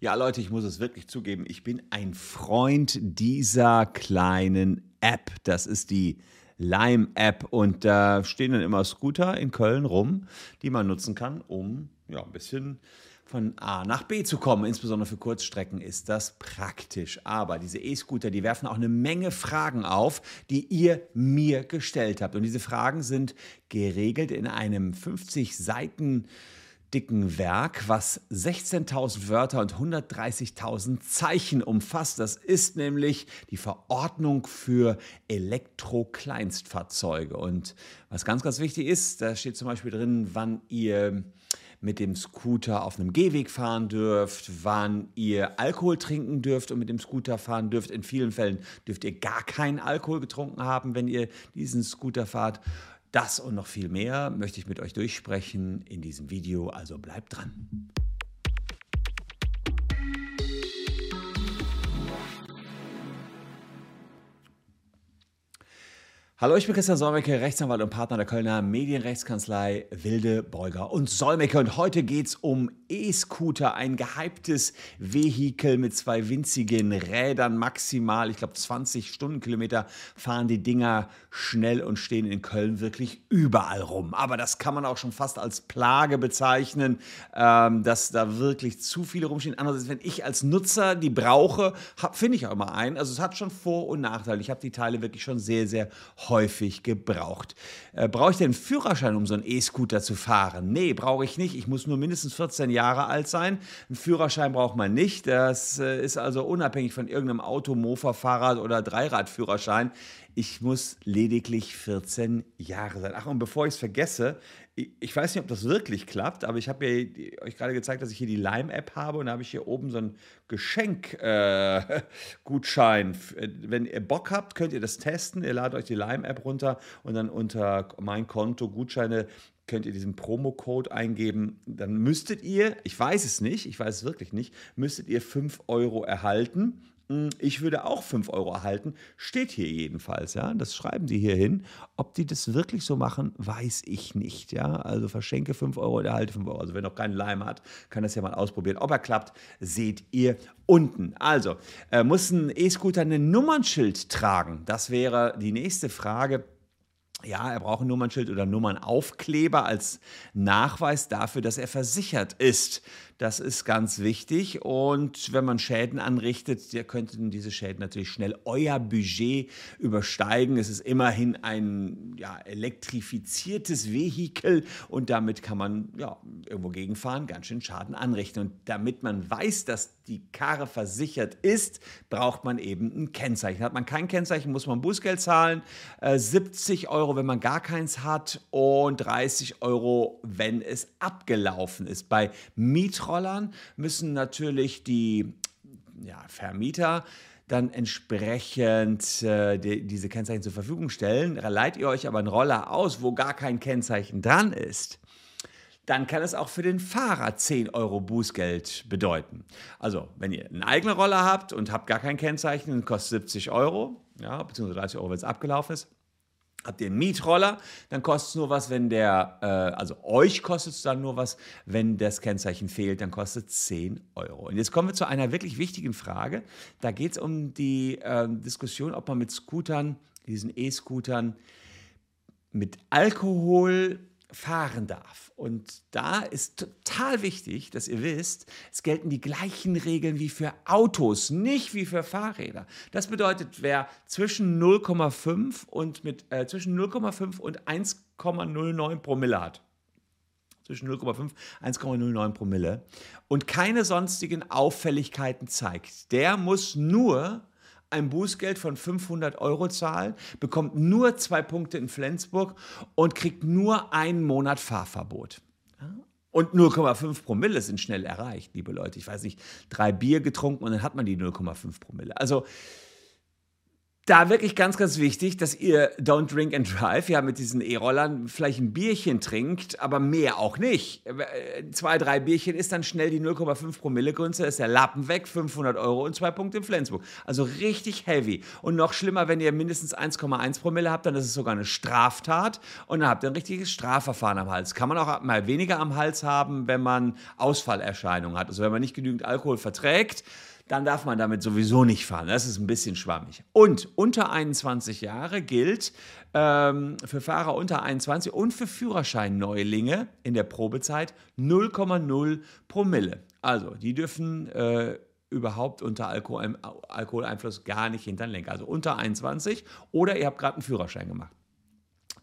Ja, Leute, ich muss es wirklich zugeben, ich bin ein Freund dieser kleinen App. Das ist die Lime-App und da stehen dann immer Scooter in Köln rum, die man nutzen kann, um ja, ein bisschen von A nach B zu kommen. Insbesondere für Kurzstrecken ist das praktisch. Aber diese E-Scooter, die werfen auch eine Menge Fragen auf, die ihr mir gestellt habt. Und diese Fragen sind geregelt in einem 50 Seiten dicken Werk, was 16.000 Wörter und 130.000 Zeichen umfasst. Das ist nämlich die Verordnung für Elektrokleinstfahrzeuge. Und was ganz, ganz wichtig ist, da steht zum Beispiel drin, wann ihr mit dem Scooter auf einem Gehweg fahren dürft, wann ihr Alkohol trinken dürft und mit dem Scooter fahren dürft. In vielen Fällen dürft ihr gar keinen Alkohol getrunken haben, wenn ihr diesen Scooter fahrt. Das und noch viel mehr möchte ich mit euch durchsprechen in diesem Video, also bleibt dran. Hallo, ich bin Christian Solmecke, Rechtsanwalt und Partner der Kölner Medienrechtskanzlei Wilde, Beuger und Solmecke. Und heute geht es um E-Scooter, ein gehyptes Vehikel mit zwei winzigen Rädern, maximal, ich glaube 20 Stundenkilometer fahren die Dinger schnell und stehen in Köln wirklich überall rum. Aber das kann man auch schon fast als Plage bezeichnen, ähm, dass da wirklich zu viele rumstehen. Andererseits, wenn ich als Nutzer die brauche, finde ich auch immer einen. Also es hat schon Vor- und Nachteile. Ich habe die Teile wirklich schon sehr, sehr häufig gebraucht. Äh, brauche ich denn einen Führerschein, um so einen E-Scooter zu fahren? Nee, brauche ich nicht. Ich muss nur mindestens 14 Jahre alt sein. Einen Führerschein braucht man nicht. Das äh, ist also unabhängig von irgendeinem Auto, Mofa, Fahrrad oder Dreiradführerschein. Ich muss lediglich 14 Jahre sein. Ach, und bevor ich es vergesse, ich weiß nicht, ob das wirklich klappt, aber ich habe ja euch gerade gezeigt, dass ich hier die Lime-App habe und da habe ich hier oben so einen Geschenkgutschein. Äh, Wenn ihr Bock habt, könnt ihr das testen. Ihr ladet euch die Lime-App runter und dann unter mein Konto Gutscheine könnt ihr diesen Promo-Code eingeben. Dann müsstet ihr, ich weiß es nicht, ich weiß es wirklich nicht, müsstet ihr 5 Euro erhalten. Hm, ich würde auch 5 Euro erhalten. Steht hier jedenfalls, ja. Das schreiben die hier hin. Ob die das wirklich so machen, weiß ich nicht, ja. Also verschenke 5 Euro und erhalte 5 Euro. Also wer noch keinen Leim hat, kann das ja mal ausprobieren. Ob er klappt, seht ihr unten. Also, äh, muss ein E-Scooter ein Nummernschild tragen? Das wäre die nächste Frage. Ja, er braucht ein Nummernschild oder Nummernaufkleber als Nachweis dafür, dass er versichert ist. Das ist ganz wichtig. Und wenn man Schäden anrichtet, ja, könnten diese Schäden natürlich schnell euer Budget übersteigen. Es ist immerhin ein ja, elektrifiziertes Vehikel und damit kann man ja, irgendwo gegenfahren, ganz schön Schaden anrichten. Und damit man weiß, dass die Karre versichert ist, braucht man eben ein Kennzeichen. Hat man kein Kennzeichen, muss man Bußgeld zahlen. Äh, 70 Euro, wenn man gar keins hat und 30 Euro, wenn es abgelaufen ist. Bei Mietraum Rollern müssen natürlich die ja, Vermieter dann entsprechend äh, die, diese Kennzeichen zur Verfügung stellen. Leiht ihr euch aber einen Roller aus, wo gar kein Kennzeichen dran ist, dann kann es auch für den Fahrer 10 Euro Bußgeld bedeuten. Also, wenn ihr einen eigenen Roller habt und habt gar kein Kennzeichen, kostet 70 Euro, ja, beziehungsweise 30 Euro, wenn es abgelaufen ist. Habt ihr einen Mietroller, dann kostet es nur was, wenn der, äh, also euch kostet es dann nur was, wenn das Kennzeichen fehlt, dann kostet es 10 Euro. Und jetzt kommen wir zu einer wirklich wichtigen Frage. Da geht es um die äh, Diskussion, ob man mit Scootern, diesen E-Scootern, mit Alkohol fahren darf. Und da ist total wichtig, dass ihr wisst, es gelten die gleichen Regeln wie für Autos, nicht wie für Fahrräder. Das bedeutet, wer zwischen 0,5 und mit äh, zwischen 0,5 und 1,09 Promille hat, zwischen 0,5 1,09 Promille und keine sonstigen Auffälligkeiten zeigt, der muss nur ein Bußgeld von 500 Euro zahlen, bekommt nur zwei Punkte in Flensburg und kriegt nur einen Monat Fahrverbot. Und 0,5 Promille sind schnell erreicht, liebe Leute. Ich weiß nicht, drei Bier getrunken und dann hat man die 0,5 Promille. Also da wirklich ganz, ganz wichtig, dass ihr Don't Drink and Drive, ja, mit diesen E-Rollern vielleicht ein Bierchen trinkt, aber mehr auch nicht. Äh, zwei, drei Bierchen ist dann schnell die 0,5 Promille Grünze, ist der Lappen weg, 500 Euro und zwei Punkte in Flensburg. Also richtig heavy. Und noch schlimmer, wenn ihr mindestens 1,1 Promille habt, dann ist es sogar eine Straftat und dann habt ihr ein richtiges Strafverfahren am Hals. Kann man auch mal weniger am Hals haben, wenn man Ausfallerscheinungen hat. Also wenn man nicht genügend Alkohol verträgt, dann darf man damit sowieso nicht fahren. Das ist ein bisschen schwammig. Und unter 21 Jahre gilt ähm, für Fahrer unter 21 und für Führerscheinneulinge in der Probezeit 0,0 Promille. Also die dürfen äh, überhaupt unter Alkohol, Alkoholeinfluss gar nicht hinter den Lenker. Also unter 21 oder ihr habt gerade einen Führerschein gemacht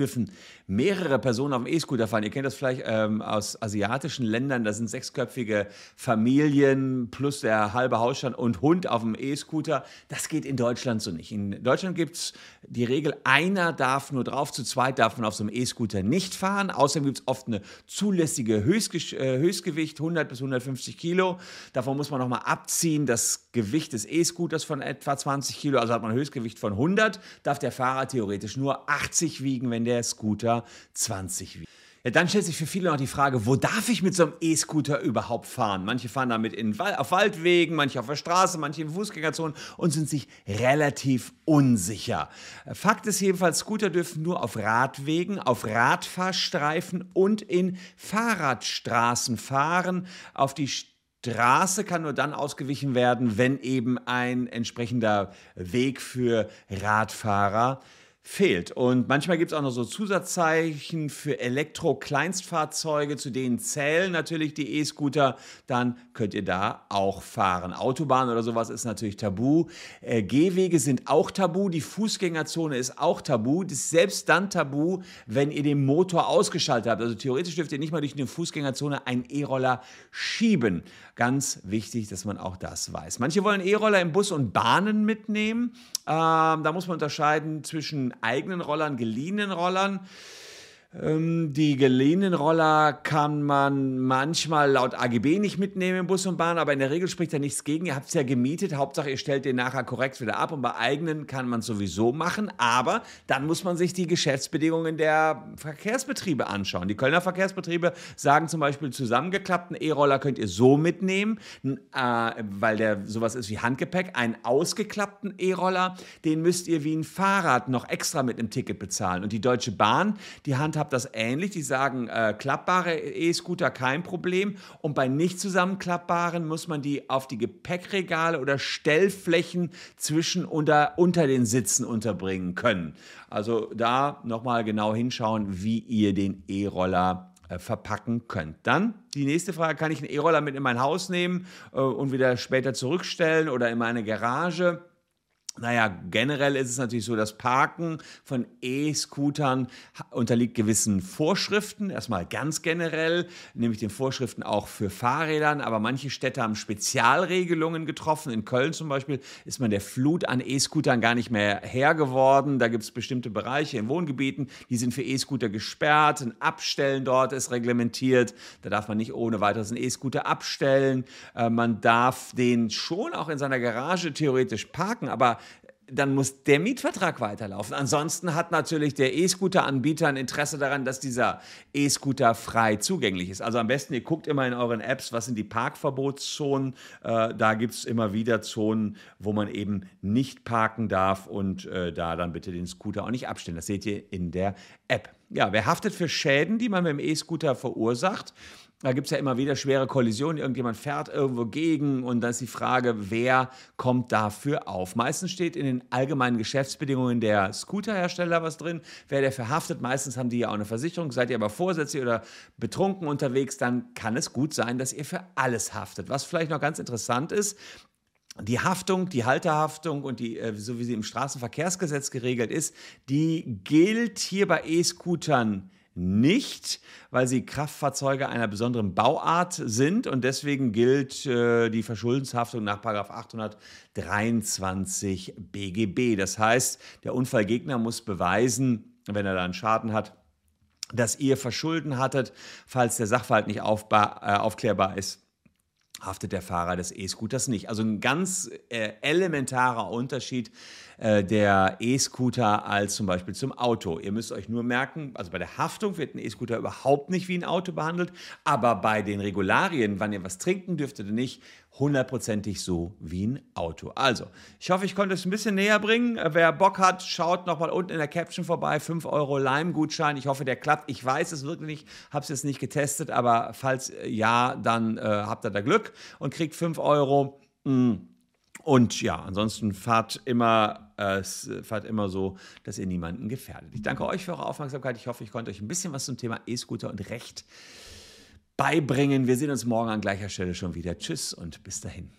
dürfen mehrere Personen auf dem E-Scooter fahren. Ihr kennt das vielleicht ähm, aus asiatischen Ländern. Da sind sechsköpfige Familien plus der halbe Hausstand und Hund auf dem E-Scooter. Das geht in Deutschland so nicht. In Deutschland gibt es die Regel, einer darf nur drauf, zu zweit darf man auf so einem E-Scooter nicht fahren. Außerdem gibt es oft eine zulässige Höchstge äh, Höchstgewicht, 100 bis 150 Kilo. Davon muss man nochmal abziehen, das Gewicht des E-Scooters von etwa 20 Kilo. Also hat man ein Höchstgewicht von 100, darf der Fahrer theoretisch nur 80 wiegen, wenn der Scooter 20 wiegt. Ja, dann stellt sich für viele noch die Frage, wo darf ich mit so einem E-Scooter überhaupt fahren? Manche fahren damit in, auf Waldwegen, manche auf der Straße, manche in Fußgängerzonen und sind sich relativ unsicher. Fakt ist jedenfalls, Scooter dürfen nur auf Radwegen, auf Radfahrstreifen und in Fahrradstraßen fahren. Auf die Straße kann nur dann ausgewichen werden, wenn eben ein entsprechender Weg für Radfahrer fehlt. Und manchmal gibt es auch noch so Zusatzzeichen für Elektro-Kleinstfahrzeuge, zu denen zählen natürlich die E-Scooter. Dann könnt ihr da auch fahren. Autobahn oder sowas ist natürlich tabu. Äh, Gehwege sind auch tabu. Die Fußgängerzone ist auch tabu. Das ist selbst dann tabu, wenn ihr den Motor ausgeschaltet habt. Also theoretisch dürft ihr nicht mal durch eine Fußgängerzone einen E-Roller schieben. Ganz wichtig, dass man auch das weiß. Manche wollen E-Roller im Bus und Bahnen mitnehmen. Ähm, da muss man unterscheiden zwischen eigenen Rollern, geliehenen Rollern. Ähm, die geliehenen Roller kann man manchmal laut AGB nicht mitnehmen im Bus und Bahn, aber in der Regel spricht da nichts gegen. Ihr habt es ja gemietet, Hauptsache ihr stellt den nachher korrekt wieder ab und bei eigenen kann man es sowieso machen, aber dann muss man sich die Geschäftsbedingungen der Verkehrsbetriebe anschauen. Die Kölner Verkehrsbetriebe sagen zum Beispiel, zusammengeklappten E-Roller könnt ihr so mitnehmen, äh, weil der sowas ist wie Handgepäck. Einen ausgeklappten E-Roller, den müsst ihr wie ein Fahrrad noch extra mit einem Ticket bezahlen. Und die Deutsche Bahn, die handhabt habe das ähnlich. Die sagen, äh, klappbare E-Scooter kein Problem. Und bei nicht zusammenklappbaren muss man die auf die Gepäckregale oder Stellflächen zwischen unter, unter den Sitzen unterbringen können. Also da nochmal genau hinschauen, wie ihr den E-Roller äh, verpacken könnt. Dann die nächste Frage, kann ich einen E-Roller mit in mein Haus nehmen äh, und wieder später zurückstellen oder in meine Garage? Naja, generell ist es natürlich so, das Parken von E-Scootern unterliegt gewissen Vorschriften. Erstmal ganz generell, nämlich den Vorschriften auch für Fahrrädern. Aber manche Städte haben Spezialregelungen getroffen. In Köln zum Beispiel ist man der Flut an E-Scootern gar nicht mehr Herr geworden. Da gibt es bestimmte Bereiche in Wohngebieten, die sind für E-Scooter gesperrt. Ein Abstellen dort ist reglementiert. Da darf man nicht ohne weiteres einen E-Scooter abstellen. Äh, man darf den schon auch in seiner Garage theoretisch parken, aber dann muss der Mietvertrag weiterlaufen. Ansonsten hat natürlich der E-Scooter-Anbieter ein Interesse daran, dass dieser E-Scooter frei zugänglich ist. Also am besten, ihr guckt immer in euren Apps, was sind die Parkverbotszonen. Äh, da gibt es immer wieder Zonen, wo man eben nicht parken darf und äh, da dann bitte den Scooter auch nicht abstellen. Das seht ihr in der App. Ja, wer haftet für Schäden, die man mit dem E-Scooter verursacht? Da gibt es ja immer wieder schwere Kollisionen. Irgendjemand fährt irgendwo gegen und dann ist die Frage, wer kommt dafür auf? Meistens steht in den allgemeinen Geschäftsbedingungen der Scooterhersteller was drin. Wer der verhaftet, meistens haben die ja auch eine Versicherung. Seid ihr aber vorsätzlich oder betrunken unterwegs, dann kann es gut sein, dass ihr für alles haftet. Was vielleicht noch ganz interessant ist, die Haftung, die Halterhaftung und die, äh, so wie sie im Straßenverkehrsgesetz geregelt ist, die gilt hier bei E-Scootern nicht, weil sie Kraftfahrzeuge einer besonderen Bauart sind und deswegen gilt äh, die Verschuldenshaftung nach 823 BGB. Das heißt, der Unfallgegner muss beweisen, wenn er da einen Schaden hat, dass ihr Verschulden hattet, falls der Sachverhalt nicht äh, aufklärbar ist haftet der Fahrer des E-Scooters nicht. Also ein ganz äh, elementarer Unterschied äh, der E-Scooter als zum Beispiel zum Auto. Ihr müsst euch nur merken, also bei der Haftung wird ein E-Scooter überhaupt nicht wie ein Auto behandelt, aber bei den Regularien, wann ihr was trinken dürft oder nicht, hundertprozentig so wie ein Auto. Also, ich hoffe, ich konnte es ein bisschen näher bringen. Äh, wer Bock hat, schaut nochmal unten in der Caption vorbei. 5 Euro Lime-Gutschein. Ich hoffe, der klappt. Ich weiß es wirklich nicht, habe es jetzt nicht getestet, aber falls äh, ja, dann äh, habt ihr da Glück und kriegt 5 Euro. Mm. Und ja, ansonsten fahrt immer, äh, fahrt immer so, dass ihr niemanden gefährdet. Ich danke euch für eure Aufmerksamkeit. Ich hoffe, ich konnte euch ein bisschen was zum Thema E-Scooter und Recht beibringen. Wir sehen uns morgen an gleicher Stelle schon wieder. Tschüss und bis dahin.